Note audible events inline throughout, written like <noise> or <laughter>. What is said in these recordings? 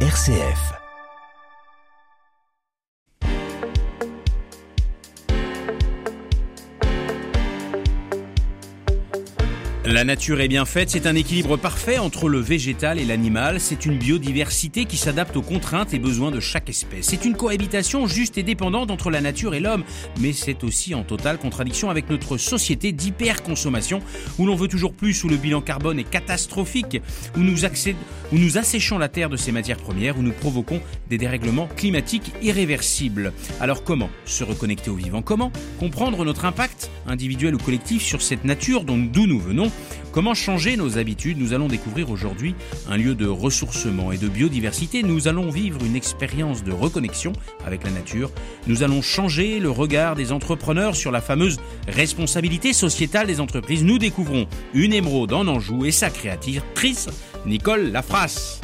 RCF. La nature est bien faite, c'est un équilibre parfait entre le végétal et l'animal, c'est une biodiversité qui s'adapte aux contraintes et besoins de chaque espèce. C'est une cohabitation juste et dépendante entre la nature et l'homme, mais c'est aussi en totale contradiction avec notre société d'hyperconsommation où l'on veut toujours plus, où le bilan carbone est catastrophique, où nous, asséchons la terre de ses matières premières, où nous provoquons des dérèglements climatiques irréversibles. Alors comment se reconnecter au vivant? Comment comprendre notre impact individuel ou collectif sur cette nature d'où nous venons? Comment changer nos habitudes Nous allons découvrir aujourd'hui un lieu de ressourcement et de biodiversité. Nous allons vivre une expérience de reconnexion avec la nature. Nous allons changer le regard des entrepreneurs sur la fameuse responsabilité sociétale des entreprises. Nous découvrons une émeraude en Anjou et sa créatrice, Nicole Lafrasse.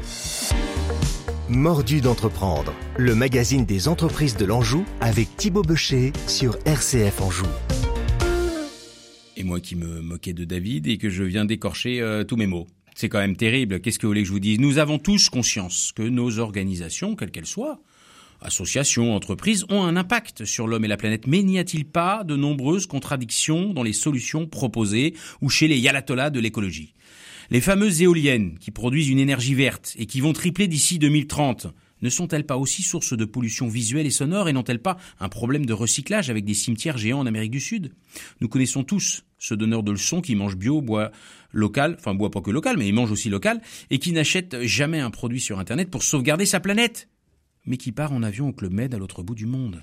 Mordu d'entreprendre, le magazine des entreprises de l'Anjou avec Thibaut Becher sur RCF Anjou et moi qui me moquais de David et que je viens d'écorcher euh, tous mes mots. C'est quand même terrible. Qu'est-ce que vous voulez que je vous dise? Nous avons tous conscience que nos organisations, quelles qu'elles soient, associations, entreprises, ont un impact sur l'homme et la planète. Mais n'y a-t-il pas de nombreuses contradictions dans les solutions proposées ou chez les yalatolas de l'écologie? Les fameuses éoliennes qui produisent une énergie verte et qui vont tripler d'ici 2030 ne sont-elles pas aussi source de pollution visuelle et sonore et n'ont-elles pas un problème de recyclage avec des cimetières géants en Amérique du Sud? Nous connaissons tous ce donneur de leçons qui mange bio, boit local, enfin boit pas que local, mais il mange aussi local, et qui n'achète jamais un produit sur Internet pour sauvegarder sa planète, mais qui part en avion au Club Med à l'autre bout du monde.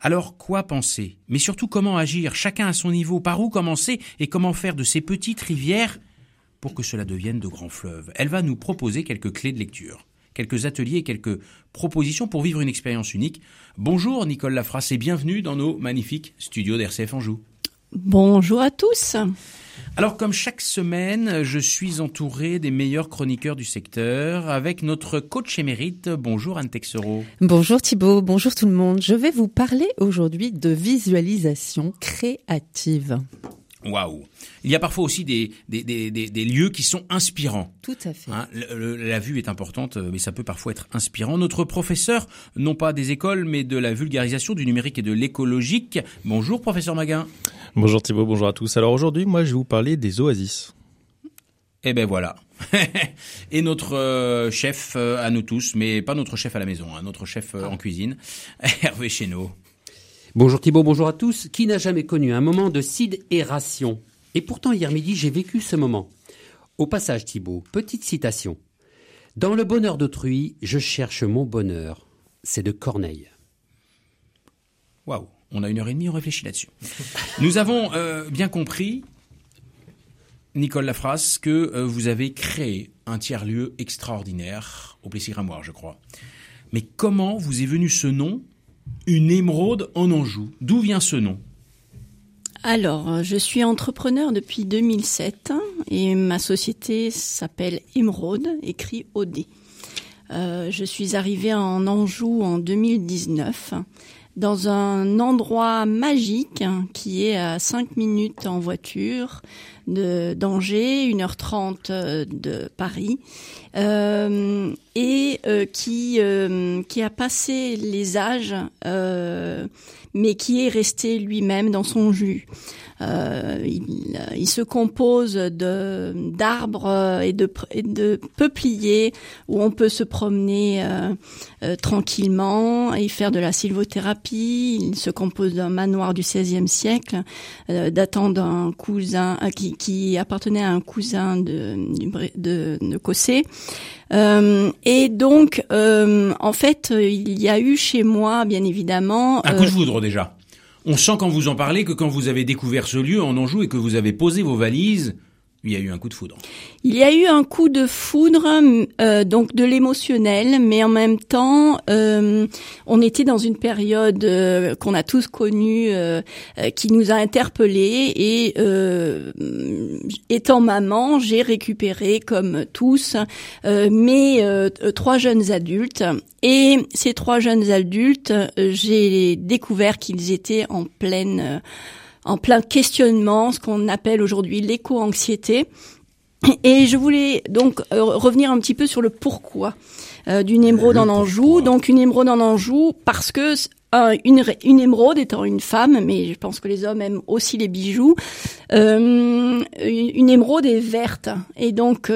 Alors quoi penser? Mais surtout comment agir, chacun à son niveau, par où commencer? Et comment faire de ces petites rivières pour que cela devienne de grands fleuves? Elle va nous proposer quelques clés de lecture quelques ateliers, quelques propositions pour vivre une expérience unique. Bonjour Nicole Lafrasse et bienvenue dans nos magnifiques studios d'RCF Anjou. Bonjour à tous. Alors comme chaque semaine, je suis entouré des meilleurs chroniqueurs du secteur avec notre coach émérite. Bonjour Anne Texero. Bonjour Thibault, bonjour tout le monde. Je vais vous parler aujourd'hui de visualisation créative. Waouh Il y a parfois aussi des, des, des, des, lieux qui sont inspirants. Tout à fait. Hein, la vue est importante, euh, mais ça peut parfois être inspirant. Notre professeur, non pas des écoles, mais de la vulgarisation du numérique et de l'écologique. Bonjour, professeur Maguin. Bonjour Thibault, bonjour à tous. Alors aujourd'hui, moi, je vais vous parler des oasis. Eh ben voilà. <laughs> et notre euh, chef euh, à nous tous, mais pas notre chef à la maison, hein, notre chef en cuisine, <laughs> Hervé Chéneau. Bonjour Thibault, bonjour à tous. Qui n'a jamais connu un moment de sidération Et pourtant, hier midi, j'ai vécu ce moment. Au passage, Thibault, petite citation. Dans le bonheur d'autrui, je cherche mon bonheur. C'est de Corneille. Waouh, on a une heure et demie, on réfléchit là-dessus. <laughs> Nous avons euh, bien compris, Nicole Lafrasse, que euh, vous avez créé un tiers-lieu extraordinaire au Plessis-Ramoire, je crois. Mais comment vous est venu ce nom une émeraude en Anjou. D'où vient ce nom alors, euh, je suis entrepreneur depuis 2007 et ma société s'appelle Émeraude, écrit OD. Euh, je suis arrivée en Anjou en 2019 dans un endroit magique qui est à 5 minutes en voiture d'Angers, 1h30 euh, de Paris, euh, et euh, qui, qui a passé les âges, mais qui est resté lui-même dans son jus. Euh, il, il, se compose de d'arbres et de, et de peupliers où on peut se promener euh, euh, tranquillement et faire de la sylvothérapie. Il se compose d'un manoir du XVIe siècle datant d'un cousin qui, qui, appartenait à un cousin de, de, de Cossé. Euh, et donc, euh, en fait, il y a eu chez moi, bien évidemment... Un coup de foudre déjà on sent quand vous en parlez que quand vous avez découvert ce lieu en Anjou et que vous avez posé vos valises, il y a eu un coup de foudre. Il y a eu un coup de foudre, euh, donc de l'émotionnel, mais en même temps, euh, on était dans une période euh, qu'on a tous connue, qui nous a interpellés. Et étant maman, j'ai récupéré, comme tous, mes trois jeunes adultes. Et ces trois jeunes adultes, j'ai découvert qu'ils étaient en pleine en plein questionnement, ce qu'on appelle aujourd'hui l'éco-anxiété. Et je voulais donc euh, revenir un petit peu sur le pourquoi euh, d'une émeraude Le en Anjou. pourquoi. Donc une émeraude en Anjou parce que euh, une, émeraude étant une femme, mais je pense que les hommes aiment aussi les bijoux. euh, une émeraude est verte et donc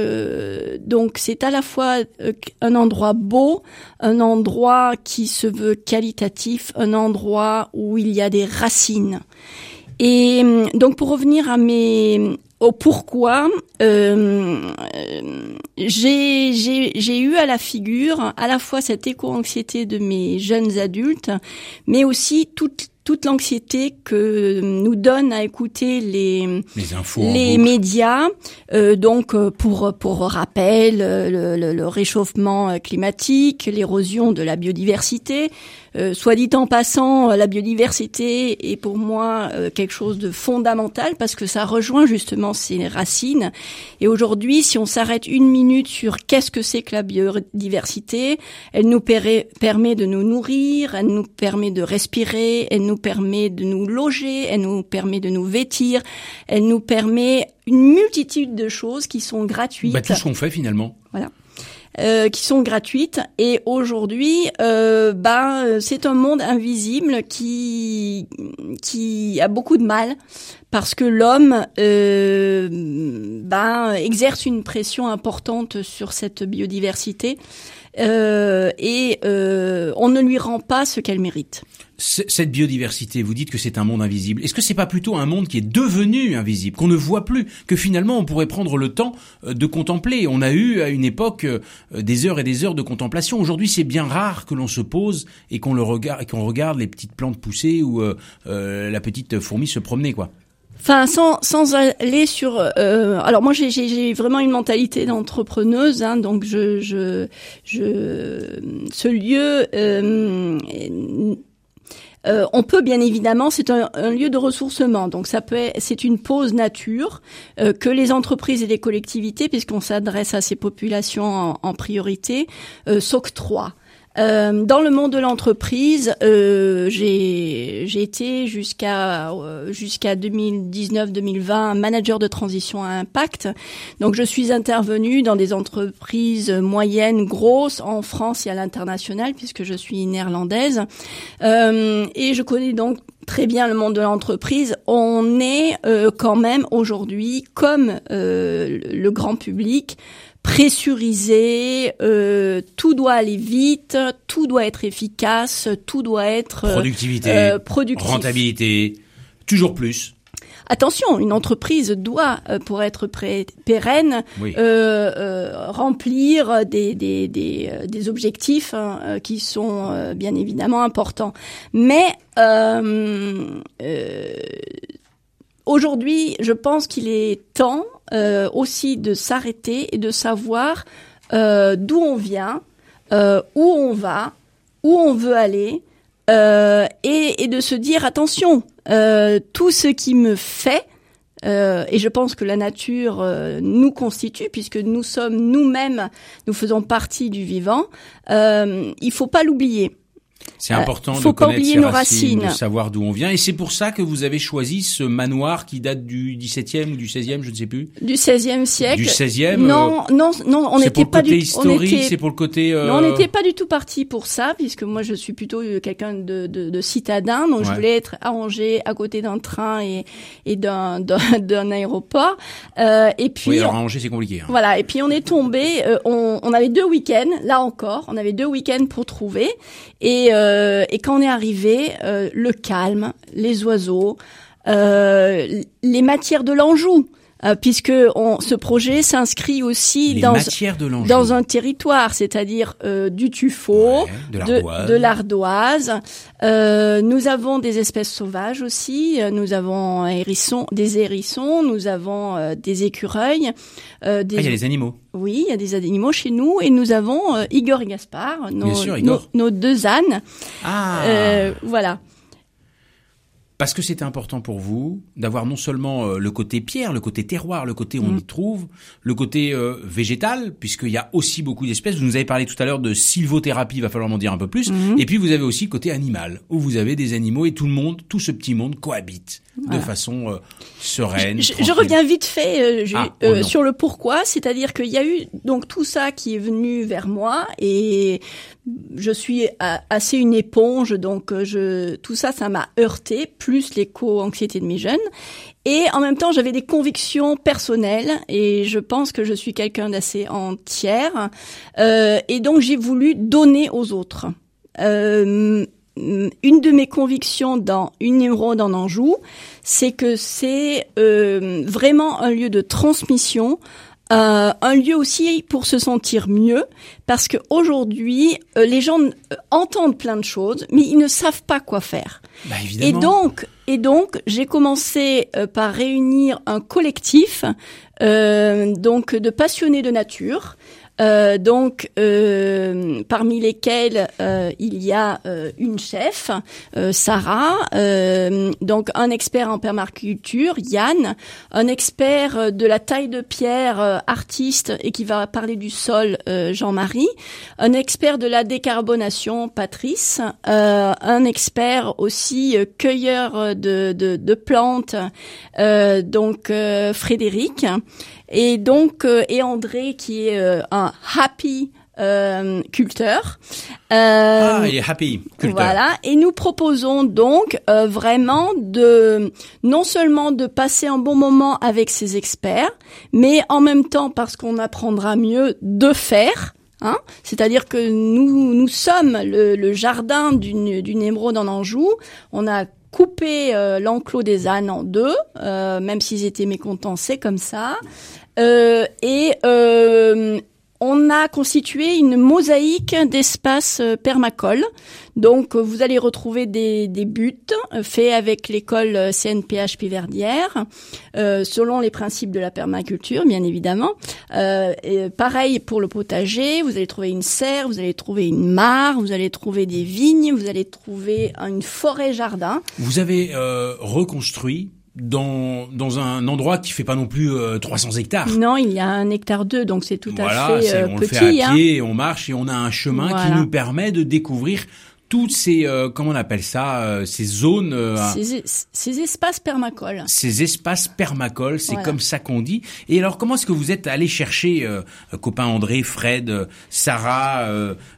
donc c'est à la fois un endroit beau, un endroit qui se veut qualitatif, un endroit où il y a des racines. Et euh, donc pour revenir à mes au pourquoi, euh, euh, j'ai j'ai j'ai eu à la figure à la fois cette éco-anxiété de mes jeunes adultes, mais aussi toute toute l'anxiété que nous donne à écouter les Les infos. les médias, euh, donc pour pour rappel, le, le- le réchauffement climatique, l'érosion de la biodiversité. Euh, soit dit en passant, euh, la biodiversité est pour moi euh, quelque chose de fondamental parce que ça rejoint justement ses racines. Et aujourd'hui, si on s'arrête une minute sur qu'est-ce que c'est que la biodiversité, elle nous permet de nous nourrir, elle nous permet de respirer, elle nous permet de nous loger, elle nous permet de nous vêtir, elle nous permet une multitude de choses qui sont gratuites Bah, tout ce qu'on fait finalement. Euh, qui sont gratuites et aujourd'hui euh, ben c'est un monde invisible qui qui a beaucoup de mal parce que l'homme euh, ben exerce une pression importante sur cette biodiversité et on ne lui rend pas ce qu'elle mérite. Cette biodiversité, vous dites que c'est un monde invisible. Est-ce que c'est pas plutôt un monde qui est devenu invisible, qu'on ne voit plus, que finalement on pourrait prendre le temps euh, de contempler? On a eu à une époque euh, des heures et des heures de contemplation. Aujourd'hui, c'est bien rare que l'on se pose et qu'on le regarde qu'on regarde les petites plantes pousser ou euh, euh, la petite fourmi se promener, quoi. Enfin, sans, sans aller sur. euh, alors moi, j'ai vraiment une mentalité d'entrepreneuse, hein, donc je, je, je, ce lieu. Euh, on peut bien évidemment, c'est un, lieu de ressourcement, donc ça peut, c'est une pause nature euh, que les entreprises et les collectivités, puisqu'on s'adresse à ces populations en, en priorité, euh, s'octroient. Euh, dans le monde de l'entreprise, euh, j'ai été jusqu'à euh, jusqu'à 2019-2020 manager de transition à impact. Donc je suis intervenue dans des entreprises moyennes, grosses en France et à l'international puisque je suis néerlandaise Euh, et je connais donc très bien le monde de l'entreprise. On est euh, quand même aujourd'hui comme euh, le grand public pressurisé, euh, tout doit aller vite, tout doit être efficace, tout doit être euh, Productivité, euh, productif. rentabilité, toujours plus. Attention, une entreprise doit, euh, pour être pérenne, Oui. remplir des, des, des, des objectifs hein, qui sont euh, bien évidemment importants. Mais euh, euh, aujourd'hui, je pense qu'il est temps euh, aussi de s'arrêter et de savoir euh, d'où on vient, euh, où on va, où on veut aller, et, et de se dire attention, tout ce qui me fait, et je pense que la nature nous constitue, puisque nous sommes nous-mêmes, nous faisons partie du vivant, il faut pas l'oublier. C'est Euh, important faut de pas connaître ses nos racines, de racines. savoir d'où on vient. Et c'est pour ça que vous avez choisi ce manoir qui date du 17e ou du 16e, je ne sais plus. Du XVIe siècle. Du 16e. Non, non, non, on n'était pour pas le côté du, était c'est pour le côté. euh, Non, on n'était pas du tout parti pour ça, puisque moi je suis plutôt euh, quelqu'un de, de, de citadin, donc je voulais être Angers, à côté d'un train et, et d'un <laughs> d'un d'un aéroport. Euh, et puis Oui, alors Angers, c'est compliqué. hein. voilà, et puis on est tombé, euh, on, on avait deux week-ends, là encore, on avait deux week-ends pour trouver, et, euh, et quand on est arrivé, euh, le calme, les oiseaux, euh, les matières de l'Anjou, euh, puisque on, ce projet s'inscrit aussi Les dans de un territoire, c'est-à-dire euh, du tuffeau, Ouais, de l'ardoise. Euh, nous avons des espèces sauvages aussi. Nous avons des hérissons. Nous avons des écureuils. des... Ah, il y a les animaux. Oui, il y a des animaux chez nous et nous avons Igor et Gaspard, nos, Bien sûr, Igor. nos, nos deux ânes. Ah. Voilà. Parce que c'était important pour vous d'avoir non seulement euh, le côté pierre, le côté terroir, le côté où on Mm. y trouve, le côté euh, végétal, puisqu'il y a aussi beaucoup d'espèces. Vous nous avez parlé tout à l'heure de sylvothérapie, il va falloir m'en dire un peu plus. Mhm. Et puis vous avez aussi le côté animal, où vous avez des animaux et tout le monde, tout ce petit monde cohabite de façon euh, sereine. Je, reviens vite fait euh, je- Ah, oh sur le pourquoi, c'est-à-dire qu'il y a eu donc tout ça qui est venu vers moi et je suis assez une éponge, donc euh, je tout ça, ça m'a heurté, plus l'éco-anxiété de mes jeunes. Et en même temps, j'avais des convictions personnelles et je pense que je suis quelqu'un d'assez entière. Euh, et donc, j'ai voulu donner aux autres. Euh, une de mes convictions dans Une émeraude en Anjou, c'est que c'est euh, vraiment un lieu de transmission, euh, un lieu aussi pour se sentir mieux, parce que aujourd'hui, euh, les gens euh, entendent plein de choses, mais ils ne savent pas quoi faire. Bah, Et donc, et donc, j'ai commencé euh, par réunir un collectif, euh, donc de passionnés de nature. Euh, donc, euh, parmi lesquels euh, il y a euh, une chef, euh, Sarah, euh, donc un expert en permaculture, Yann, un expert de la taille de pierre, artiste et qui va parler du sol, Jean-Marie, un expert de la décarbonation, Patrice, un expert aussi cueilleur de, de, de plantes, donc Frédéric, et donc euh, et André qui est euh, un happy euh, culteur. Euh, Ah, il est happy, culteur. voilà, et nous proposons donc euh, vraiment de non seulement de passer un bon moment avec ces experts, mais en même temps parce qu'on apprendra mieux de faire. Hein C'est-à-dire que nous nous sommes le, le jardin d'une d'une émeraude en Anjou. On a coupé euh, l'enclos des ânes en deux, euh, même s'ils étaient mécontents, c'est comme ça. Euh, et euh, on a constitué une mosaïque d'espaces euh, permacoles. Donc, vous allez retrouver des, des buts faits avec l'école CNPH Piverdière, euh, selon les principes de la permaculture, bien évidemment. Euh, pareil pour le potager, vous allez trouver une serre, vous allez trouver une mare, vous allez trouver des vignes, vous allez trouver une forêt jardin. Vous avez euh, reconstruit dans, dans un endroit qui fait pas non plus euh, 300 hectares. Non, il y a un hectare deux, donc c'est tout voilà, à fait euh, on petit. le fait à hein. pied, on marche et on a un chemin qui nous permet de découvrir toutes ces euh, comment on appelle ça euh, ces zones euh, Ces, ces espaces permacoles. ces espaces permacoles, c'est Voilà. comme ça qu'on dit. Et alors, comment est-ce que vous êtes allé chercher copain André, Fred, Sarah,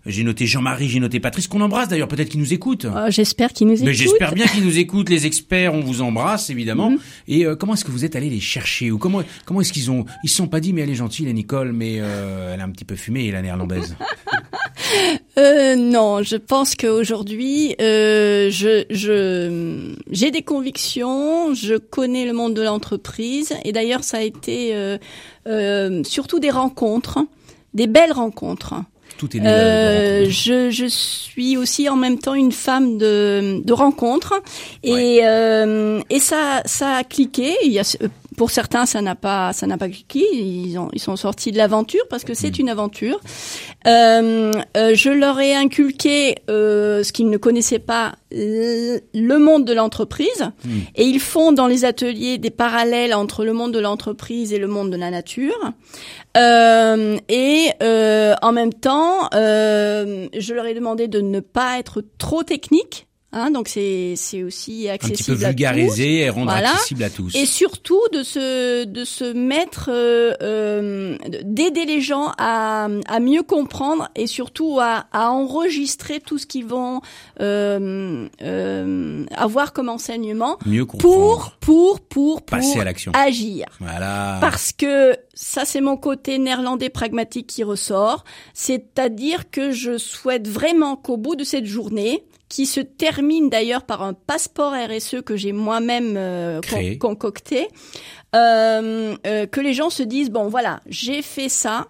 j'ai noté Jean-Marie, j'ai noté Patrice, qu'on embrasse d'ailleurs, peut-être qu'ils nous écoutent. Euh, J'espère qu'ils nous écoutent. Mais j'espère bien qu'ils nous écoutent, les experts, on vous embrasse évidemment. Mhm. Et comment est-ce que vous êtes allé les chercher ou comment comment est-ce qu'ils ont ils se sont pas dit mais elle est gentille la Nicole mais elle a un petit peu fumé la néerlandaise? <laughs> Non, je pense qu'aujourd'hui, euh, je, je, j'ai des convictions, je connais le monde de l'entreprise, et d'ailleurs, ça a été euh, euh, surtout des rencontres, des belles rencontres. Tout est né Euh, je, je suis aussi en même temps une femme de, de rencontres et, Ouais. euh, et ça, ça a cliqué. Il y a, pour certains, ça n'a pas, ça n'a pas cliqué. Ils, ont, ils sont sortis de l'aventure parce que c'est une aventure. Euh, euh, je leur ai inculqué euh, ce qu'ils ne connaissaient pas, le monde de l'entreprise, et ils font dans les ateliers des parallèles entre le monde de l'entreprise et le monde de la nature. Euh, et euh, en même temps, euh, je leur ai demandé de ne pas être trop technique. Hein, donc c'est c'est aussi un accessible petit peu à tous. vulgariser et rendre Voilà. accessible à tous. Et surtout de se de se mettre euh, euh, d'aider les gens à, à mieux comprendre et surtout à, à enregistrer tout ce qu'ils vont euh, euh, avoir comme enseignement Mieux comprendre. pour pour pour pour Passer à l'action. agir. Voilà. Parce que ça, c'est mon côté néerlandais pragmatique qui ressort. C'est-à-dire que je souhaite vraiment qu'au bout de cette journée, qui se termine d'ailleurs par un passeport RSE que j'ai moi-même euh, con- concocté, euh, euh, que les gens se disent bon voilà, j'ai fait ça.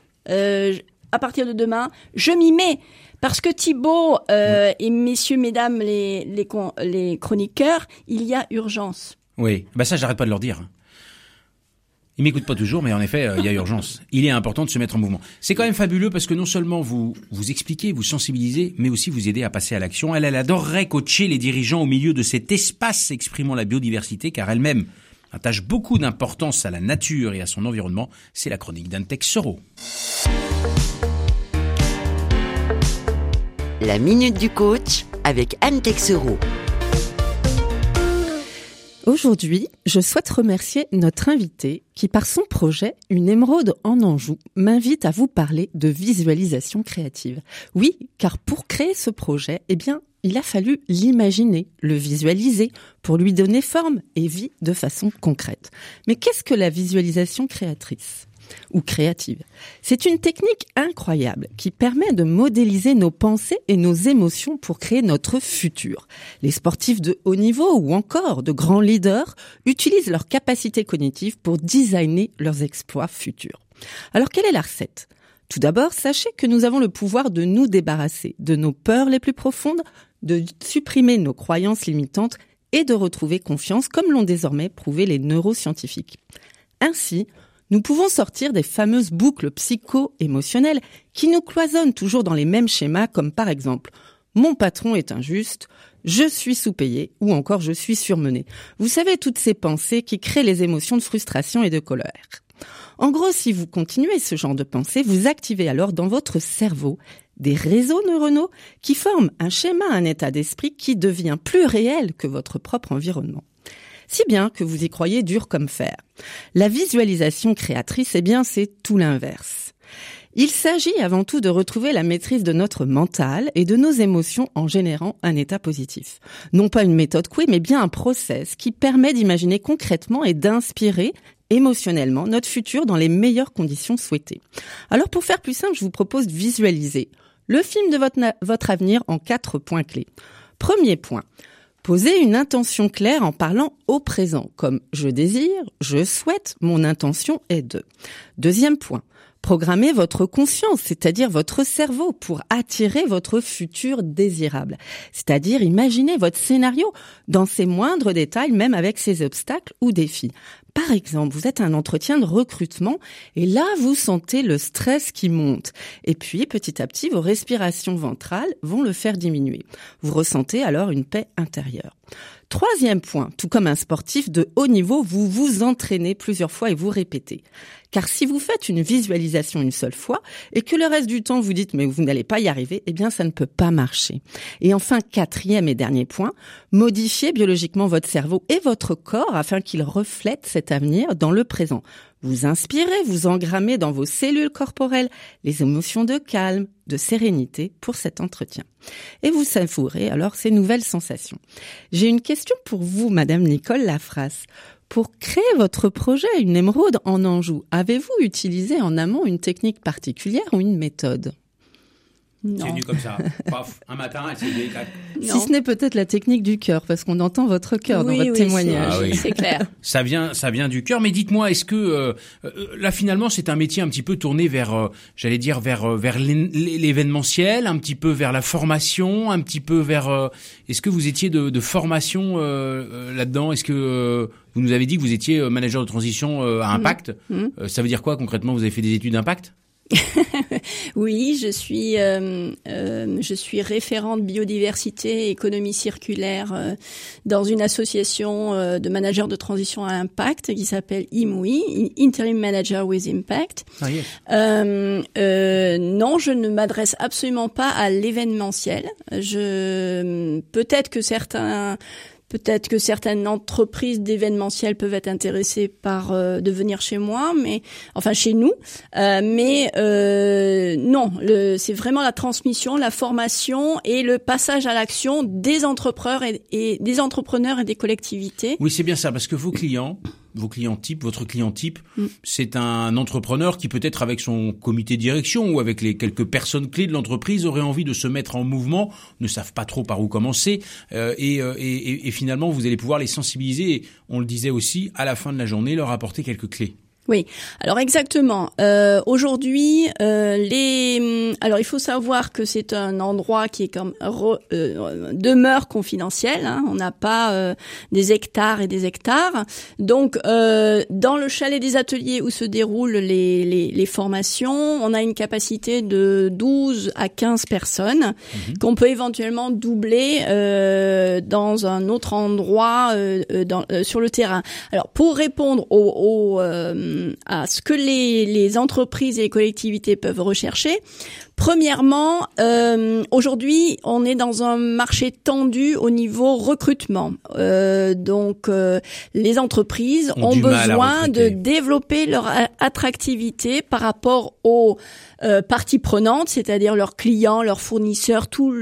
à partir de demain, je m'y mets. Parce que Thibaut euh, et messieurs, mesdames les, les, les chroniqueurs, il y a urgence. Oui, bah ça j'arrête pas de leur dire. Il m'écoute pas toujours, mais en effet, euh, il y a urgence. Il est important de se mettre en mouvement. C'est quand même fabuleux parce que non seulement vous vous expliquez, vous sensibilisez, mais aussi vous aidez à passer à l'action. Elle, elle adorerait coacher les dirigeants au milieu de cet espace exprimant la biodiversité, car elle-même attache beaucoup d'importance à la nature et à son environnement. C'est la chronique d'Antec Soro. La minute du coach avec Anne Texereau. Aujourd'hui, je souhaite remercier notre invité qui, par son projet Une émeraude en Anjou, m'invite à vous parler de visualisation créative. Oui, car pour créer ce projet, eh bien, il a fallu l'imaginer, le visualiser, pour lui donner forme et vie de façon concrète. Mais qu'est-ce que la visualisation créatrice? Ou créative. C'est une technique incroyable qui permet de modéliser nos pensées et nos émotions pour créer notre futur. Les sportifs de haut niveau ou encore de grands leaders utilisent leurs capacités cognitives pour designer leurs exploits futurs. Alors quelle est la recette? Tout d'abord, sachez que nous avons le pouvoir de nous débarrasser de nos peurs les plus profondes, de supprimer nos croyances limitantes et de retrouver confiance comme l'ont désormais prouvé les neuroscientifiques. Ainsi, nous pouvons sortir des fameuses boucles psycho-émotionnelles qui nous cloisonnent toujours dans les mêmes schémas comme par exemple mon patron est injuste, je suis sous-payé ou encore je suis surmené. Vous savez toutes ces pensées qui créent les émotions de frustration et de colère. En gros, si vous continuez ce genre de pensée, vous activez alors dans votre cerveau des réseaux neuronaux qui forment un schéma, un état d'esprit qui devient plus réel que votre propre environnement si bien que vous y croyez dur comme fer. La visualisation créatrice, eh bien, c'est tout l'inverse. Il s'agit avant tout de retrouver la maîtrise de notre mental et de nos émotions en générant un état positif. Non pas une méthode couée, mais bien un process qui permet d'imaginer concrètement et d'inspirer émotionnellement notre futur dans les meilleures conditions souhaitées. Alors pour faire plus simple, je vous propose de visualiser le film de votre, votre avenir en quatre points clés. Premier point, Posez une intention claire en parlant au présent, comme je désire, je souhaite, mon intention est de. Deuxième point. Programmez votre conscience, c'est-à-dire votre cerveau, pour attirer votre futur désirable. C'est-à-dire imaginez votre scénario dans ses moindres détails, même avec ses obstacles ou défis. Par exemple, vous êtes à un entretien de recrutement et là, vous sentez le stress qui monte. Et puis, petit à petit, vos respirations ventrales vont le faire diminuer. Vous ressentez alors une paix intérieure. Troisième point, tout comme un sportif de haut niveau, vous vous entraînez plusieurs fois et vous répétez. Car si vous faites une visualisation une seule fois et que le reste du temps vous dites mais vous n'allez pas y arriver, eh bien ça ne peut pas marcher. Et enfin, quatrième et dernier point, modifiez biologiquement votre cerveau et votre corps afin qu'il reflète cet avenir dans le présent. Vous inspirez, vous engrammez dans vos cellules corporelles les émotions de calme, de sérénité pour cet entretien. Et vous savourez alors ces nouvelles sensations. J'ai une question pour vous, Madame Nicole Lafrasse. Pour créer votre projet Une émeraude en Anjou, avez-vous utilisé en amont une technique particulière ou une méthode? C'est venu comme ça. <laughs> Paf, un matin, elle s'est dit. Si ce n'est peut-être la technique du cœur, parce qu'on entend votre cœur dans votre témoignage. Ah c'est clair. <laughs> Ça vient, ça vient du cœur. Mais dites-moi, est-ce que euh, euh, là finalement c'est un métier un petit peu tourné vers, euh, j'allais dire vers vers l'événementiel, un petit peu vers la formation, un petit peu vers. est-ce que vous étiez de, de formation là-dedans? Est-ce que vous nous avez dit que vous étiez manager de transition à mmh. impact? Mmh. Ça veut dire quoi concrètement? Vous avez fait des études d'impact? <laughs> oui, je suis euh, euh, je suis référente biodiversité et économie circulaire euh, dans une association de managers de transition à impact qui s'appelle IMUI, Interim Manager with Impact. Ah, euh, non, je ne m'adresse absolument pas à l'événementiel. Je peut-être que certains Peut-être que certaines entreprises d'événementiel peuvent être intéressées par euh, de venir chez moi, mais enfin chez nous. Euh, mais euh, non, c'est vraiment la transmission, la formation et le passage à l'action des entrepreneurs et des entrepreneurs et des collectivités. Oui, c'est bien ça, parce que vos clients, vos clients types, votre client type, mm. c'est un entrepreneur qui peut-être avec son comité de direction ou avec les quelques personnes clés de l'entreprise aurait envie de se mettre en mouvement, ne savent pas trop par où commencer, euh, euh, et, et, et, finalement vous allez pouvoir les sensibiliser. on le disait aussi, à la fin de la journée, leur apporter quelques clés. Oui, alors exactement. Euh, Aujourd'hui, euh, les alors il faut savoir que c'est un endroit qui est comme re- euh, demeure confidentiel. hein. On n'a pas euh, des hectares et des hectares. Donc euh, dans le chalet des ateliers où se déroulent les, les, les formations, on a une capacité de 12 à 15 personnes qu'on peut éventuellement doubler euh, dans un autre endroit dans, euh, sur le terrain. Alors pour répondre au, au, euh, à ce que les, les entreprises et les collectivités peuvent rechercher, premièrement, euh, aujourd'hui on est dans un marché tendu au niveau recrutement. Euh, donc euh, les entreprises Ont besoin de développer leur attractivité par rapport aux euh, parties prenantes, c'est-à-dire leurs clients, leurs fournisseurs, tout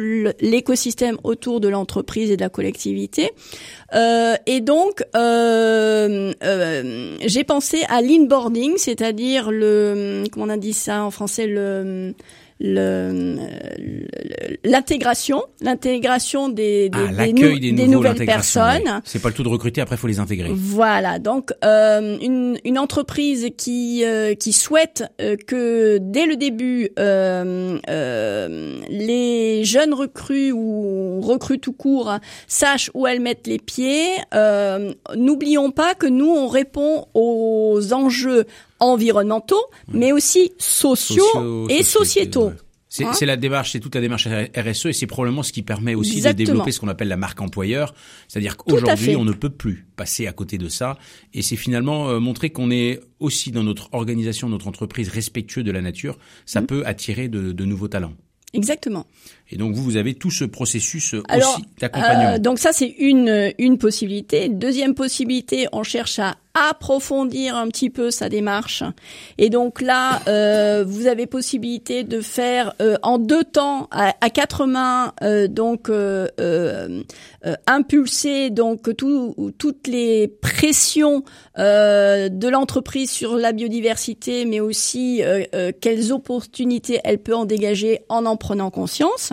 l'écosystème autour de l'entreprise et de la collectivité. Euh, et donc, euh, j'ai pensé à l'inboarding, c'est-à-dire le, comment on a dit ça en français, le- l'intégration, l'intégration des, des, Ah, des l'accueil nou- des, des nouveaux, nouvelles personnes. C'est pas le tout de recruter, après faut les intégrer. Voilà, donc euh, une, une entreprise qui euh, qui souhaite euh, que dès le début les jeunes recrues ou recrues tout court sachent où elles mettent les pieds. N'oublions pas que nous on répond aux enjeux environnementaux, mais aussi sociaux, Sociaux, et sociétaux. ouais. C'est Hein c'est la démarche, c'est toute la démarche RSE et c'est probablement ce qui permet aussi Exactement. de développer ce qu'on appelle la marque employeur. C'est-à-dire qu'aujourd'hui, on ne peut plus passer à côté de ça. Et c'est finalement euh, montrer qu'on est aussi dans notre organisation, notre entreprise respectueux de la nature. Ça Mm. peut attirer de, de nouveaux talents. Exactement. Et donc vous, vous avez tout ce processus euh, Alors, aussi d'accompagnement. Euh, donc ça c'est une une possibilité. Deuxième possibilité, on cherche à approfondir un petit peu sa démarche. Et donc là, euh, vous avez possibilité de faire euh, en deux temps, à, à quatre mains, euh, donc euh, impulser donc tout, toutes les pressions euh, de l'entreprise sur la biodiversité, mais aussi quelles opportunités elle peut en dégager en en prenant conscience.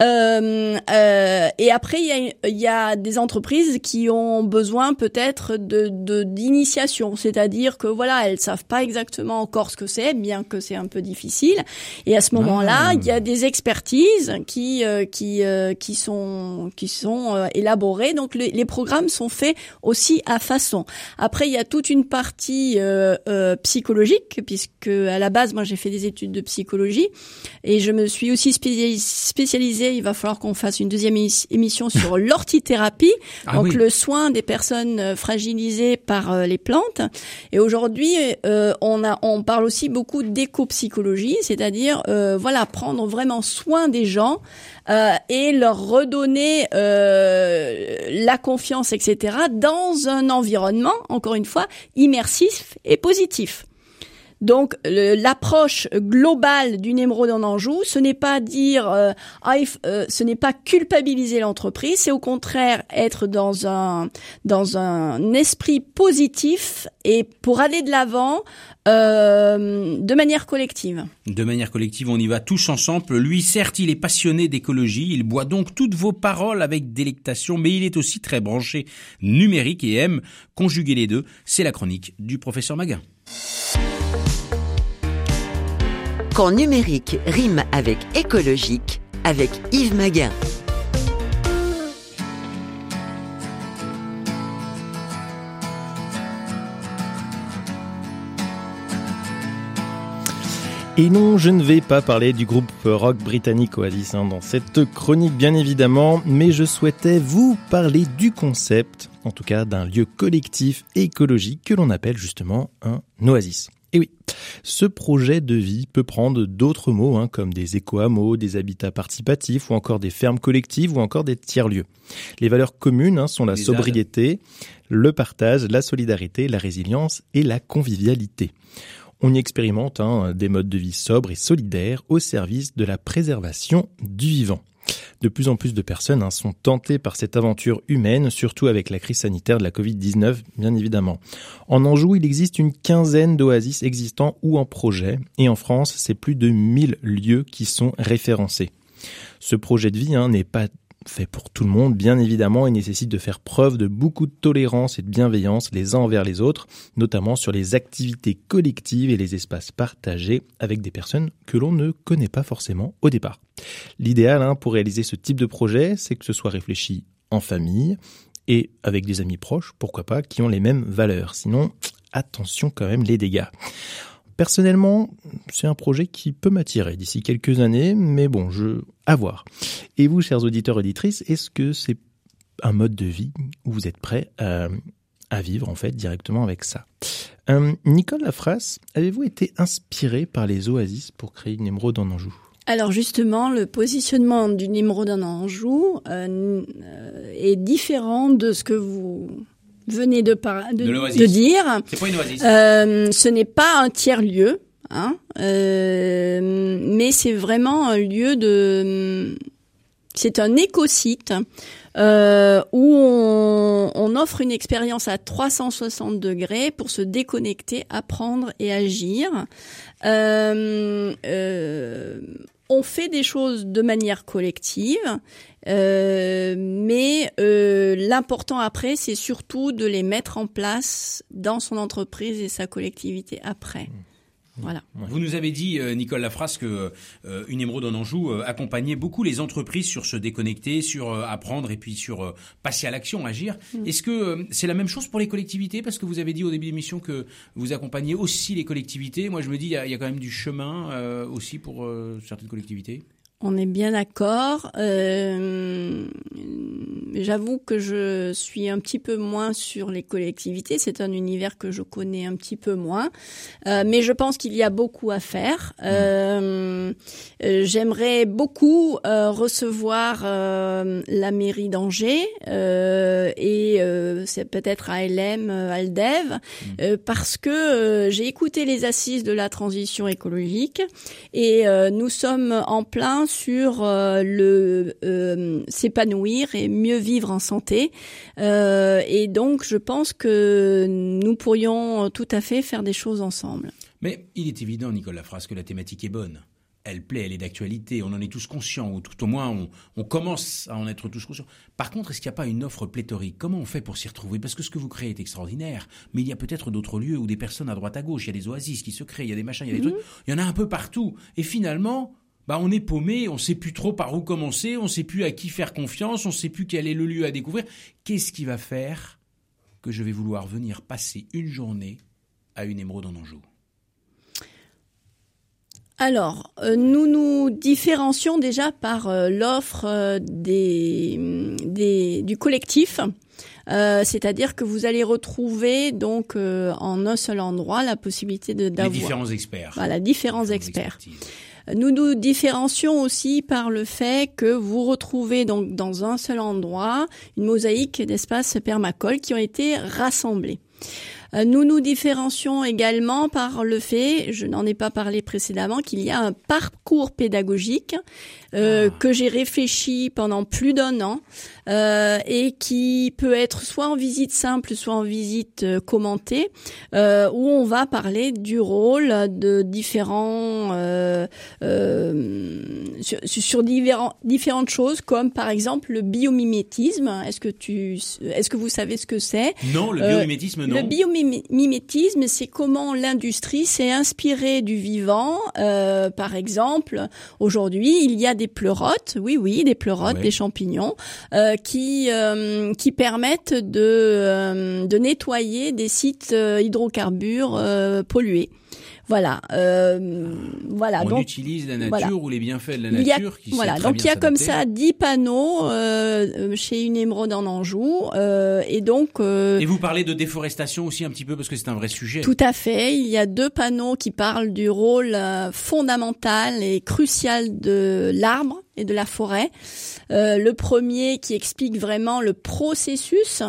Euh, euh, et après, il y, a, y a des entreprises qui ont besoin peut-être de de- d'initiation, c'est-à-dire que voilà, elles savent pas exactement encore ce que c'est, bien que c'est un peu difficile. Et à ce moment-là, Ah. il y a des expertises qui euh, qui qui sont qui sont élaborées. Donc les, les programmes sont faits aussi à façon. Après, il y a toute une partie psychologique, puisque à la base, moi, j'ai fait des études de psychologie et je me suis aussi spécialis- Il va falloir qu'on fasse une deuxième émis- émission sur <laughs> l'ortithérapie, Ah donc oui. le soin des personnes euh, fragilisées par euh, les plantes. Et aujourd'hui, euh, on a, on parle aussi beaucoup d'éco-psychologie, c'est-à-dire, euh, voilà, prendre vraiment soin des gens euh, et leur redonner la confiance, etc., dans un environnement, encore une fois, immersif et positif. Donc l'approche globale d'une émeraude en Anjou, ce n'est pas dire, euh, euh, ce n'est pas culpabiliser l'entreprise, c'est au contraire être dans un dans un esprit positif et pour aller de l'avant euh, de manière collective. De manière collective, on y va tous ensemble. Lui, certes, il est passionné d'écologie, il boit donc toutes vos paroles avec délectation, mais il est aussi très branché numérique et aime conjuguer les deux. C'est la chronique du professeur Maguin. Quand numérique rime avec écologique, avec Yves Maguin. Et non, je ne vais pas parler du groupe rock britannique Oasis hein, dans cette chronique bien évidemment, mais je souhaitais vous parler du concept, en tout cas d'un lieu collectif écologique que l'on appelle justement un oasis. Et oui, ce projet de vie peut prendre d'autres mots, hein, comme des éco-hameaux, des habitats participatifs, ou encore des fermes collectives, ou encore des tiers-lieux. Les valeurs communes hein, sont la sobriété, le partage, la solidarité, la résilience et la convivialité. On y expérimente hein, des modes de vie sobres et solidaires au service de la préservation du vivant. De plus en plus de personnes hein, sont tentées par cette aventure humaine, surtout avec la crise sanitaire de la Covid-19, bien évidemment. En Anjou, il existe une quinzaine d'oasis existants ou en projet, et en France, c'est plus de 1000 lieux qui sont référencés. Ce projet de vie hein, n'est pas fait pour tout le monde, bien évidemment, et nécessite de faire preuve de beaucoup de tolérance et de bienveillance les uns envers les autres, notamment sur les activités collectives et les espaces partagés avec des personnes que l'on ne connaît pas forcément au départ. L'idéal hein, pour réaliser ce type de projet, c'est que ce soit réfléchi en famille et avec des amis proches, pourquoi pas, qui ont les mêmes valeurs. Sinon, attention quand même les dégâts. Personnellement, c'est un projet qui peut m'attirer d'ici quelques années, mais bon, je à voir. Et vous, chers auditeurs auditrices, est-ce que c'est un mode de vie où vous êtes prêts à, vivre en fait directement avec ça? Euh, Nicole Lafrasse, avez-vous été inspiré par les oasis pour créer une émeraude en Anjou? Alors justement, le positionnement d'une émeraude en Anjou euh, est différent de ce que vous venez de, de, dire. C'est pas une oasis. Euh, ce n'est pas un tiers lieu, hein, euh, mais c'est vraiment un lieu de. C'est un écosite euh, où on, on, offre une expérience à 360 degrés pour se déconnecter, apprendre et agir. On fait des choses de manière collective, euh, mais euh, l'important après, c'est surtout de les mettre en place dans son entreprise et sa collectivité après. Mmh. Voilà. Vous nous avez dit, euh, Nicole Lafrasse, que euh, une émeraude en Anjou euh, accompagnait beaucoup les entreprises sur se déconnecter, sur apprendre et puis sur passer à l'action, agir. Mm. Est-ce que c'est la même chose pour les collectivités? Parce que vous avez dit au début de l'émission que vous accompagnez aussi les collectivités. Moi, je me dis, il y, y, a quand même du chemin aussi pour certaines collectivités. On est bien d'accord. Euh, J'avoue que je suis un petit peu moins sur les collectivités. C'est un univers que je connais un petit peu moins, euh, mais je pense qu'il y a beaucoup à faire. Euh, euh J'aimerais beaucoup euh, recevoir euh, la mairie d'Angers et c'est peut-être ALM, Aldev, mmh. parce que j'ai écouté les assises de la transition écologique et nous sommes en plein sur euh, le euh, s'épanouir et mieux vivre en santé. Euh, et donc, je pense que nous pourrions tout à fait faire des choses ensemble. Mais il est évident, Nicolas Phrase, que la thématique est bonne elle plaît, elle est d'actualité, on en est tous conscients, ou tout au moins on, on commence à en être tous conscients. Par contre, est-ce qu'il n'y a pas une offre pléthorique? Comment on fait pour s'y retrouver? Parce que ce que vous créez est extraordinaire, mais il y a peut-être d'autres lieux où des personnes à droite à gauche, il y a des oasis qui se créent, il y a des machins, il y a des mhm. trucs, il y en a un peu partout. Et finalement, bah on est paumé, on sait plus trop par où commencer, on sait plus à qui faire confiance, on sait plus quel est le lieu à découvrir. Qu'est-ce qui va faire que je vais vouloir venir passer une journée à une émeraude en Anjou? Alors, euh, nous nous différencions déjà par euh, l'offre euh, des, du collectif. c'est-à-dire que vous allez retrouver donc en un seul endroit la possibilité de d'avoir différents experts. Voilà, différents, experts. Nous nous différencions aussi par le fait que vous retrouvez donc dans un seul endroit une mosaïque d'espaces permacoles qui ont été rassemblés. Euh, nous nous différencions également par le fait, je n'en ai pas parlé précédemment, qu'il y a un parcours pédagogique euh, ah. que j'ai réfléchi pendant plus d'un an euh, et qui peut être soit en visite simple, soit en visite euh, commentée, euh, où on va parler du rôle de différents euh, sur, sur différentes choses, comme par exemple le biomimétisme. Est-ce que tu, est-ce que vous savez ce que c'est? Non, le biomimétisme, non. Le biomimétisme, c'est comment l'industrie s'est inspirée du vivant. par exemple, aujourd'hui, il y a des pleurotes, oui, oui, des pleurotes, des champignons, euh, qui euh, qui permettent de euh, de nettoyer des sites hydrocarbures pollués. Voilà, euh, voilà. On utilise la nature ou les bienfaits de la nature. qui voilà, donc il y a comme ça dix panneaux euh, chez une émeraude en Anjou, euh, et donc. et vous parlez de déforestation aussi un petit peu parce que c'est un vrai sujet. Tout à fait. Il y a deux panneaux qui parlent du rôle fondamental et crucial de l'arbre et de la forêt. Euh, le premier qui explique vraiment le processus.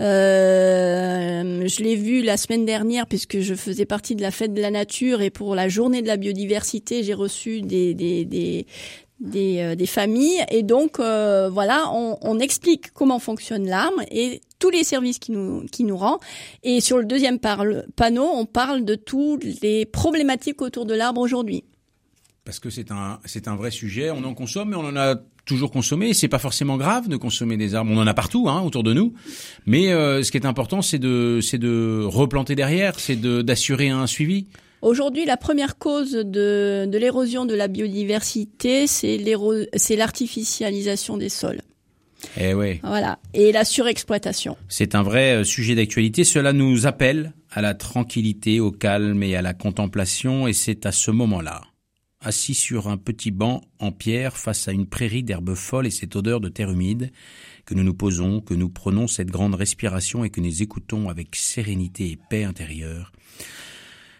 Euh, je l'ai vu la semaine dernière puisque je faisais partie de la fête de la nature et pour la journée de la biodiversité, j'ai reçu des, des, des des, euh, familles et donc voilà on, on, explique comment fonctionne l'arbre et tous les services qui nous qui nous rend et sur le deuxième panneau on parle de toutes les problématiques autour de l'arbre aujourd'hui parce que c'est un c'est un vrai sujet. On en consomme, mais on en a toujours consommé. C'est pas forcément grave de consommer des arbres. On en a partout, hein, autour de nous. Mais euh, ce qui est important, c'est de c'est de replanter derrière, c'est de d'assurer un suivi. Aujourd'hui, la première cause de, de l'érosion de la biodiversité, c'est c'est l'artificialisation des sols. Eh ouais. Voilà. Et la surexploitation. C'est un vrai euh, sujet d'actualité. Cela nous appelle à la tranquillité, au calme et à la contemplation. Et c'est à ce moment-là, assis sur un petit banc en pierre face à une prairie d'herbes folles et cette odeur de terre humide, que nous nous posons, que nous prenons cette grande respiration et que nous écoutons avec sérénité et paix intérieure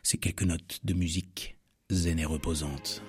ces quelques notes de musique zen et.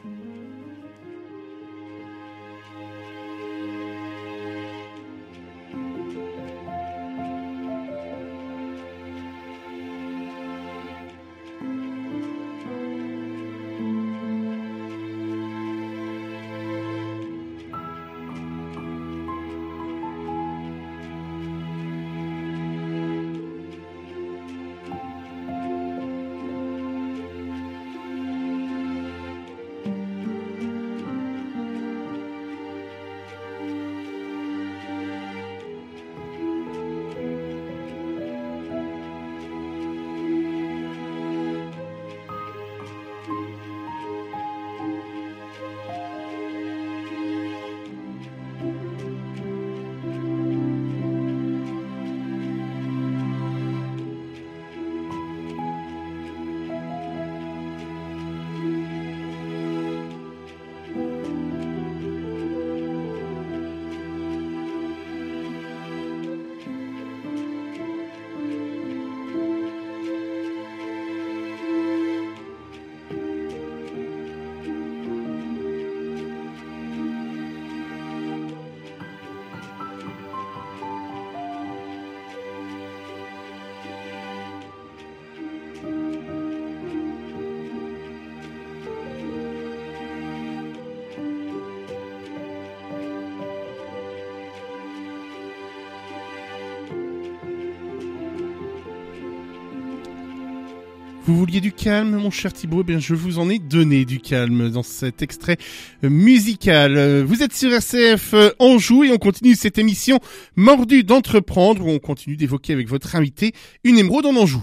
Vous vouliez du calme, mon cher Thibaut Eh bien, je vous en ai donné du calme dans cet extrait euh, musical. Euh, Vous êtes sur RCF euh, Anjou et on continue cette émission mordue d'entreprendre où on continue d'évoquer avec votre invité une émeraude en Anjou.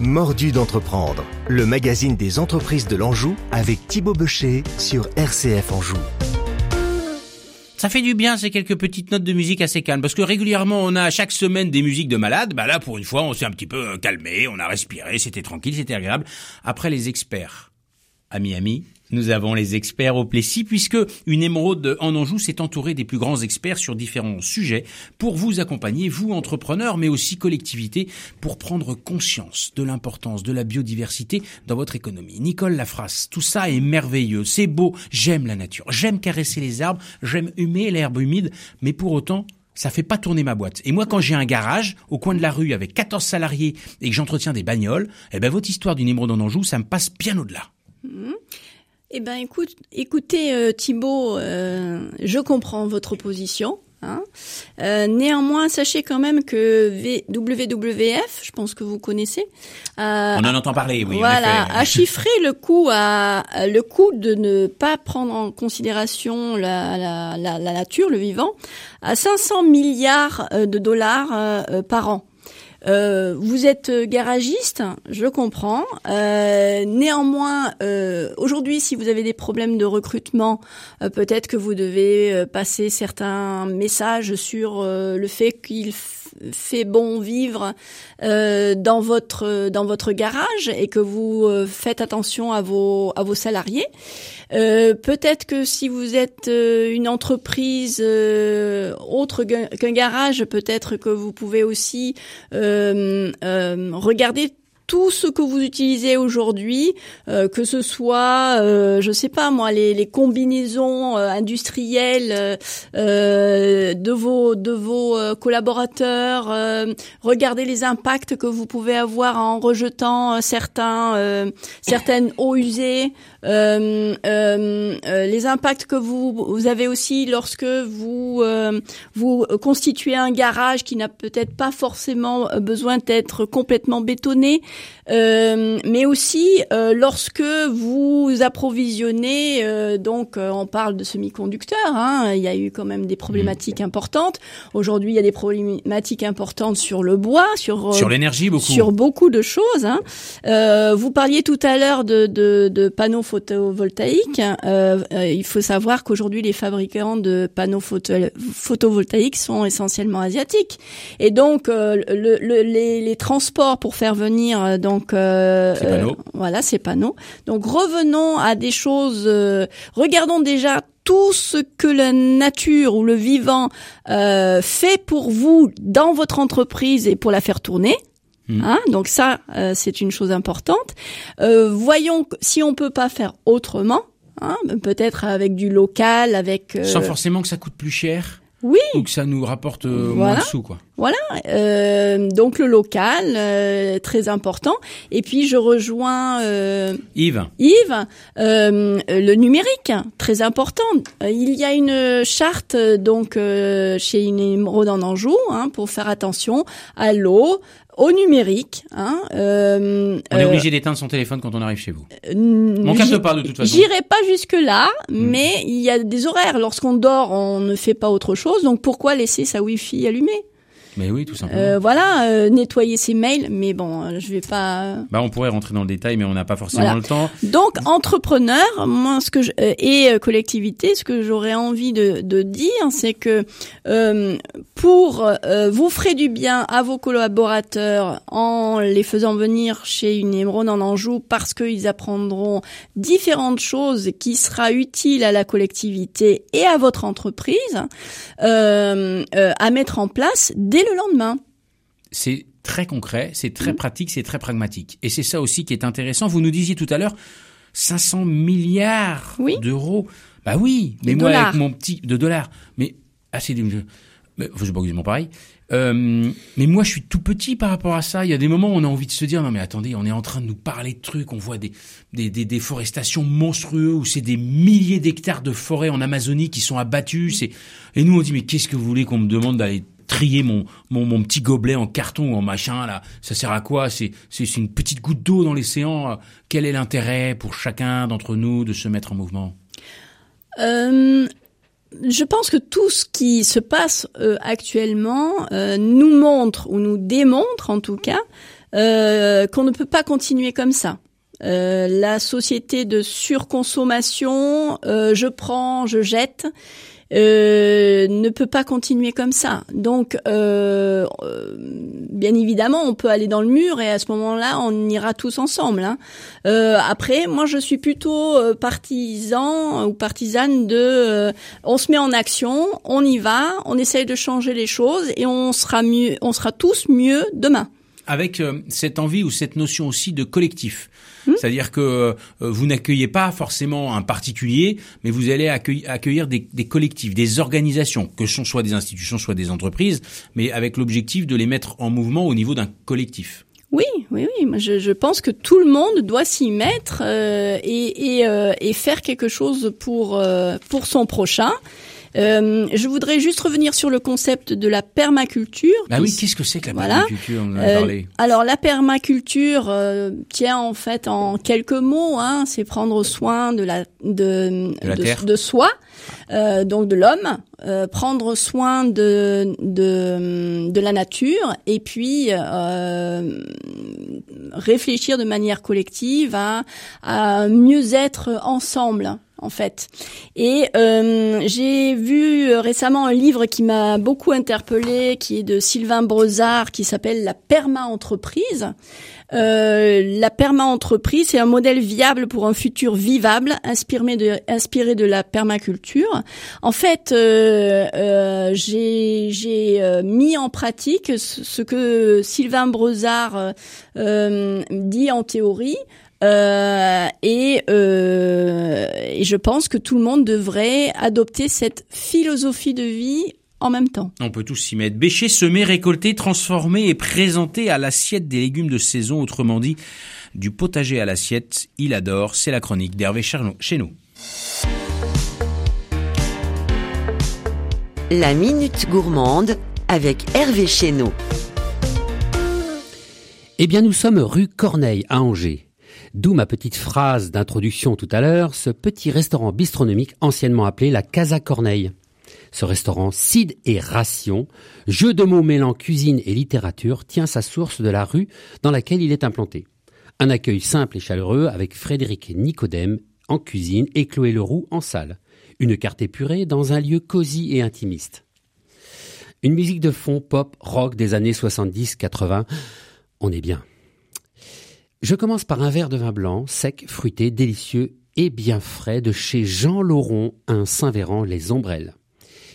Mordu d'entreprendre, le magazine des entreprises de l'Anjou avec Thibaut Becher sur RCF Anjou. Ça fait du bien ces quelques petites notes de musique assez calmes parce que régulièrement on a chaque semaine des musiques de malades. Bah là pour une fois on s'est un petit peu euh, calmé, on a respiré, c'était tranquille, c'était agréable. Après les experts à Miami, nous avons les experts au Plessis puisque une émeraude en Anjou s'est entourée des plus grands experts sur différents sujets pour vous accompagner, vous entrepreneurs mais aussi collectivités, pour prendre conscience de l'importance de la biodiversité dans votre économie. Nicole Lafrasse, tout ça est merveilleux, c'est beau, j'aime la nature, j'aime caresser les arbres, j'aime humer l'herbe humide, mais pour autant, ça fait pas tourner ma boîte. Et moi, quand j'ai un garage au coin de la rue avec 14 salariés et que j'entretiens des bagnoles, eh ben votre histoire d'une émeraude en Anjou, ça me passe bien au-delà. Eh ben, écoute, écoutez, euh, Thibault, euh, je comprends votre position. Hein. Euh, néanmoins, sachez quand même que v WWF, je pense que vous connaissez, euh, On en entend parler, oui. voilà, a chiffré le coût à le coût de ne pas prendre en considération la, la, la, la nature, le vivant, à 500 milliards de dollars euh, par an. Euh, vous êtes garagiste, je comprends. Euh, néanmoins, euh, aujourd'hui, si vous avez des problèmes de recrutement, euh, peut-être que vous devez euh, passer certains messages sur euh, le fait qu'il f- fait bon vivre euh, dans votre dans votre garage et que vous euh, faites attention à vos à vos salariés. Euh, peut-être que si vous êtes euh, une entreprise euh, autre qu'un garage, peut-être que vous pouvez aussi regarder tout ce que vous utilisez aujourd'hui, euh, que ce soit, euh, je sais pas moi, les, les combinaisons euh, industrielles euh, euh, de vos de vos euh, collaborateurs, regardez les impacts que vous pouvez avoir en rejetant certains certaines eaux usées, les impacts que vous, avez aussi lorsque vous euh, vous constituez un garage qui n'a peut-être pas forcément besoin d'être complètement bétonné, euh, mais aussi euh, lorsque vous approvisionnez, euh, donc euh, on parle de semi-conducteurs, hein, il y a eu quand même des problématiques importantes. Aujourd'hui, il y a des problématiques importantes sur le bois, sur euh, Sur l'énergie, beaucoup. sur beaucoup de choses. Hein. Euh, vous parliez tout à l'heure de, de, de panneaux photovoltaïques. Il faut savoir qu'aujourd'hui, les fabricants de panneaux photo photovoltaïques sont essentiellement asiatiques. Et donc, euh, le, le- les, les transports pour faire venir euh, donc euh, euh, voilà ces panneaux. Donc revenons à des choses. euh, regardons déjà tout ce que la nature ou le vivant euh, fait pour vous dans votre entreprise et pour la faire tourner. Mhm. Hein, donc ça, euh, c'est une chose importante. Euh, voyons si on peut pas faire autrement. Hein, peut-être avec du local, avec euh, Sans forcément que ça coûte plus cher. Oui. Ou que ça nous rapporte euh, Voilà. moins de sous, quoi. euh, donc le local euh, très important. Et puis je rejoins euh, Yves, Yves, euh, le numérique, très important. Euh, Il y a une charte donc euh, chez une émeraude en Anjou hein, pour faire attention à l'eau, au numérique. Hein, euh, on est euh, obligé d'éteindre son téléphone quand on arrive chez vous. Mon capte j'y- pas de toute façon. J'irai pas jusque là, Hmm. mais il y a des horaires. Lorsqu'on dort, on ne fait pas autre chose. Donc pourquoi laisser sa Wi-Fi allumée? Mais oui, tout simplement. Euh, Voilà, euh, nettoyer ses mails. Mais bon, je vais pas. Bah, on pourrait rentrer dans le détail, mais on n'a pas forcément Voilà. le temps. Donc entrepreneur, moi ce que je, et collectivité, ce que j'aurais envie de, de dire, c'est que euh, pour euh, vous ferez du bien à vos collaborateurs en les faisant venir chez une émeraude en Anjou parce qu'ils apprendront différentes choses qui sera utile à la collectivité et à votre entreprise euh, euh, à mettre en place dès le lendemain. C'est très concret, c'est Mmh. très pratique, c'est très pragmatique. Et c'est ça aussi qui est intéressant. Vous nous disiez tout à l'heure 500 milliards Oui. d'euros. Bah oui, mais De moi dollars. avec mon petit de dollars. Mais ah des mais, pas exactement pareil. Euh, mais moi, je suis tout petit par rapport à ça. Il y a des moments où on a envie de se dire non mais attendez, on est en train de nous parler de trucs. On voit des des, des déforestations monstrueuses où c'est des milliers d'hectares de forêts en Amazonie qui sont abattus. Et nous on dit mais qu'est-ce que vous voulez qu'on me demande d'aller trier mon, mon mon petit gobelet en carton ou en machin là? Ça sert à quoi? C'est c'est c'est une petite goutte d'eau dans l'océan. Quel est l'intérêt pour chacun d'entre nous de se mettre en mouvement? Euh, je pense que tout ce qui se passe euh, actuellement euh, nous montre ou nous démontre en tout cas euh, qu'on ne peut pas continuer comme ça. La société de surconsommation, je prends, je jette, euh, ne peut pas continuer comme ça. Donc, euh, euh, bien évidemment, on peut aller dans le mur et à ce moment-là, on ira tous ensemble. hein. Euh, après, moi, je suis plutôt partisan ou partisane de, on se met en action, on y va, on essaye de changer les choses et on sera mieux, on sera tous mieux demain. Avec euh, cette envie ou cette notion aussi de collectif. Hmm. C'est-à-dire que euh, vous n'accueillez pas forcément un particulier, mais vous allez accueillir, des, des collectifs, des organisations, que ce soit des institutions, soit des entreprises, mais avec l'objectif de les mettre en mouvement au niveau d'un collectif. Oui, oui, oui. Moi, je, je pense que tout le monde doit s'y mettre euh, et, et, euh, et faire quelque chose pour euh, pour son prochain. Euh, je voudrais juste revenir sur le concept de la permaculture. Bah oui, qu'est-ce que c'est que la Voilà. permaculture On en a Euh, alors la permaculture euh, tient en fait en quelques mots, hein, c'est prendre soin de la de De la terre. de soi, euh, donc de l'homme, euh, prendre soin de de de la nature et puis euh, réfléchir de manière collective à à mieux être ensemble en fait. Et euh, j'ai vu euh, récemment un livre qui m'a beaucoup interpellé, qui est de Sylvain Brezard, qui s'appelle La perma-entreprise. Euh, la perma-entreprise, c'est un modèle viable pour un futur vivable, inspiré de, la permaculture. En fait, j'ai mis en pratique ce, que Sylvain euh, dit en théorie. Euh, et, euh, et je pense que tout le monde devrait adopter cette philosophie de vie en même temps. On peut tous s'y mettre. Bêcher, semer, récolter, transformer et présenter à l'assiette des légumes de saison, autrement dit, du potager à l'assiette. Il adore, c'est la chronique d'Hervé Charno- chez nous. La Minute Gourmande avec Hervé Chéneau. Eh bien, nous sommes rue Corneille à Angers. D'où ma petite phrase d'introduction tout à l'heure, ce petit restaurant bistronomique anciennement appelé la Casa Corneille. Ce restaurant Cid et Ration, jeu de mots mêlant cuisine et littérature, tient sa source de la rue dans laquelle il est implanté. Un accueil simple et chaleureux avec Frédéric Nicodème en cuisine et Chloé Leroux en salle. Une carte épurée dans un lieu cosy et intimiste. Une musique de fond pop rock des années 70-80. On est bien. Je commence par un verre de vin blanc, sec, fruité, délicieux et bien frais de chez Jean Lauron, un Saint-Véran, les Ombrelles.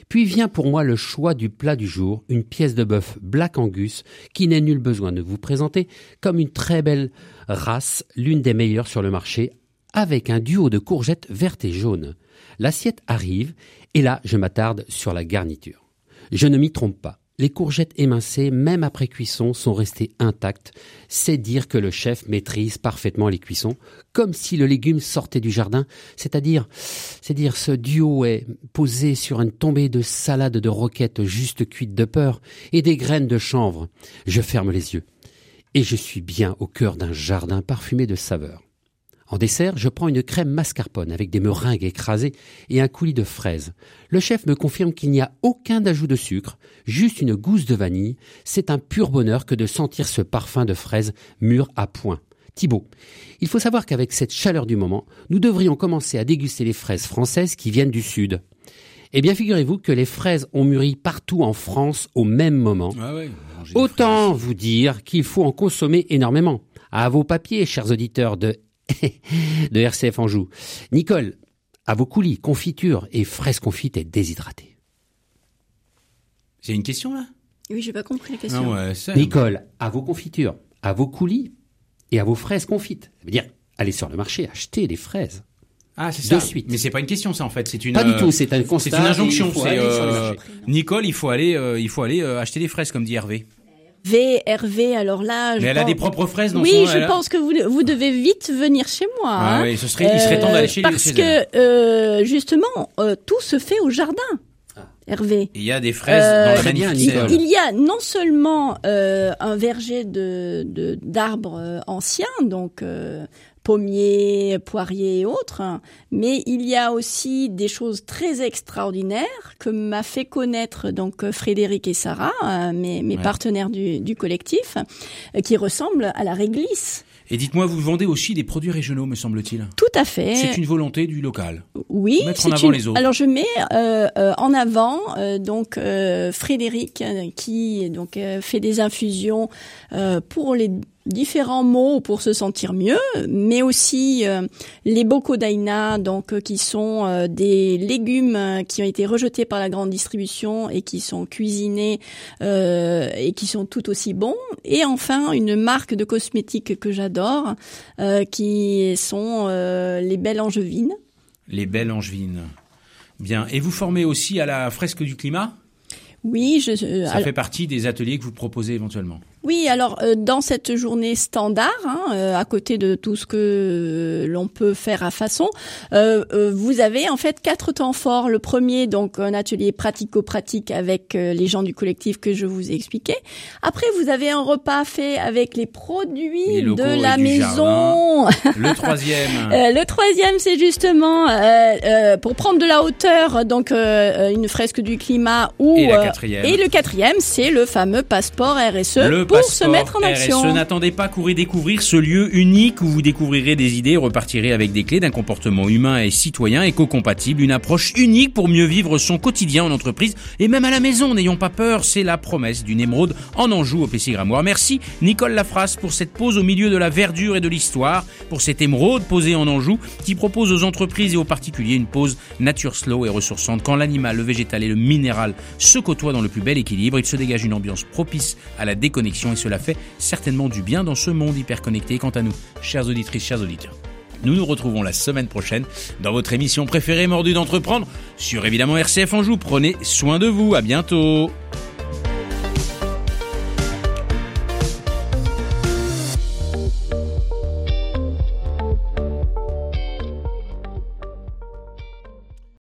Puis vient pour moi le choix du plat du jour, une pièce de bœuf Black Angus qui n'est nul besoin de vous présenter comme une très belle race, l'une des meilleures sur le marché, avec un duo de courgettes vertes et jaunes. L'assiette arrive et là je m'attarde sur la garniture. Je ne m'y trompe pas. Les courgettes émincées, même après cuisson, sont restées intactes. C'est dire que le chef maîtrise parfaitement les cuissons, comme si le légume sortait du jardin, c'est-à-dire, c'est dire ce duo est posé sur une tombée de salade de roquettes juste cuites de peur et des graines de chanvre. Je ferme les yeux. Et je suis bien au cœur d'un jardin parfumé de saveurs. En dessert, je prends une crème mascarpone avec des meringues écrasées et un coulis de fraises. Le chef me confirme qu'il n'y a aucun ajout de sucre, juste une gousse de vanille. C'est un pur bonheur que de sentir ce parfum de fraises mûres à point. Thibaut, il faut savoir qu'avec cette chaleur du moment, nous devrions commencer à déguster les fraises françaises qui viennent du sud. Eh bien, figurez-vous que les fraises ont mûri partout en France au même moment. Ah ouais, Autant vous dire qu'il faut en consommer énormément. À vos papiers, chers auditeurs de, <laughs> de RCF Anjou. Nicole, à vos coulis, confiture et fraises confites et déshydratées. C'est une question là? Oui, j'ai pas compris la Ah question. ouais, ça. Nicole, à vos confitures, à vos coulis et à vos fraises confites. Ça veut dire, allez sur le marché, achetez des fraises. Ah, c'est De ça. suite. Mais c'est pas une question, ça en fait. C'est une. Pas du euh, tout, c'est un C'est une injonction. C'est euh. Nicole, il faut aller, euh, il faut aller euh, acheter des fraises, comme dit Hervé. V, Hervé, alors là, je Mais elle a des propres fraises dans Oui, son. je a- pense que vous, vous devez vite venir chez moi. Ah hein. oui, ce serait, il serait temps d'aller chez lui. Parce chez elle. que euh, justement, euh, tout se fait au jardin, Ah. Hervé. Il y a des fraises Euh, dans la bien, Nicole. serre. Il y a non seulement euh, un verger de de- d'arbres euh, anciens, donc euh, pommiers, poiriers et autres, mais il y a aussi des choses très extraordinaires que m'a fait connaître donc Frédéric et Sarah, euh, mes, mes Ouais. partenaires du, du collectif, euh, qui ressemblent à la réglisse. Et dites-moi, vous vendez aussi des produits régionaux, me semble-t-il. Tout à fait. C'est une volonté du local. Oui, Mettre en avant une- les autres. Alors je mets euh, euh, en avant euh, donc Frédéric qui donc fait des infusions pour les différents mots pour se sentir mieux, mais aussi euh, les bokodaina donc euh, qui sont euh, des légumes qui ont été rejetés par la grande distribution et qui sont cuisinés et qui sont tout aussi bons. Et enfin une marque de cosmétiques que j'adore qui sont les belles angevines. Les belles angevines. Bien. Et vous formez aussi à la fresque du climat? Oui, je, Ça alors- fait partie des ateliers que vous proposez éventuellement. Oui. Alors euh, dans cette journée standard, hein, euh, à côté de tout ce que l'on peut faire à façon, euh, euh, vous avez en fait quatre temps forts. Le premier, donc un atelier pratico-pratique avec euh, les gens du collectif que je vous ai expliqué. Après, vous avez un repas fait avec les produits Les de la maison. <laughs> Le troisième. Euh, le troisième, c'est justement euh, euh, pour prendre de la hauteur, donc euh, une fresque du climat ou Et la euh, quatrième. et le quatrième, c'est le fameux passeport RSE le pour se mettre en action. RSE. N'attendez pas, courez découvrir ce lieu unique où vous découvrirez des idées et repartirez avec des clés d'un comportement humain et citoyen éco-compatible, une approche unique pour mieux vivre son quotidien en entreprise et même à la maison. N'ayons pas peur, c'est la promesse d'une émeraude en Anjou au PC Grammoire. Merci Nicole Lafrasse pour cette pause au milieu de la verdure et de l'histoire, pour cette émeraude posée en Anjou qui propose aux entreprises et aux particuliers une pause nature slow et ressourçante. Quand l'animal, le végétal et le minéral se côtoient dans le plus bel équilibre, il se dégage une ambiance propice à la déconnexion et cela fait certainement du bien dans ce monde hyper connecté. Quant à nous, chères auditrices, chers auditeurs, Nous nous retrouvons la semaine prochaine dans votre émission préférée Mordu d'entreprendre sur évidemment RCF Anjou. Prenez soin de vous. À bientôt.